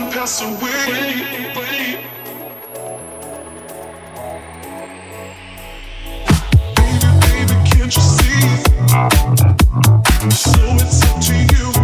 time pass away. Baby, baby, can't you see? So it's up to you.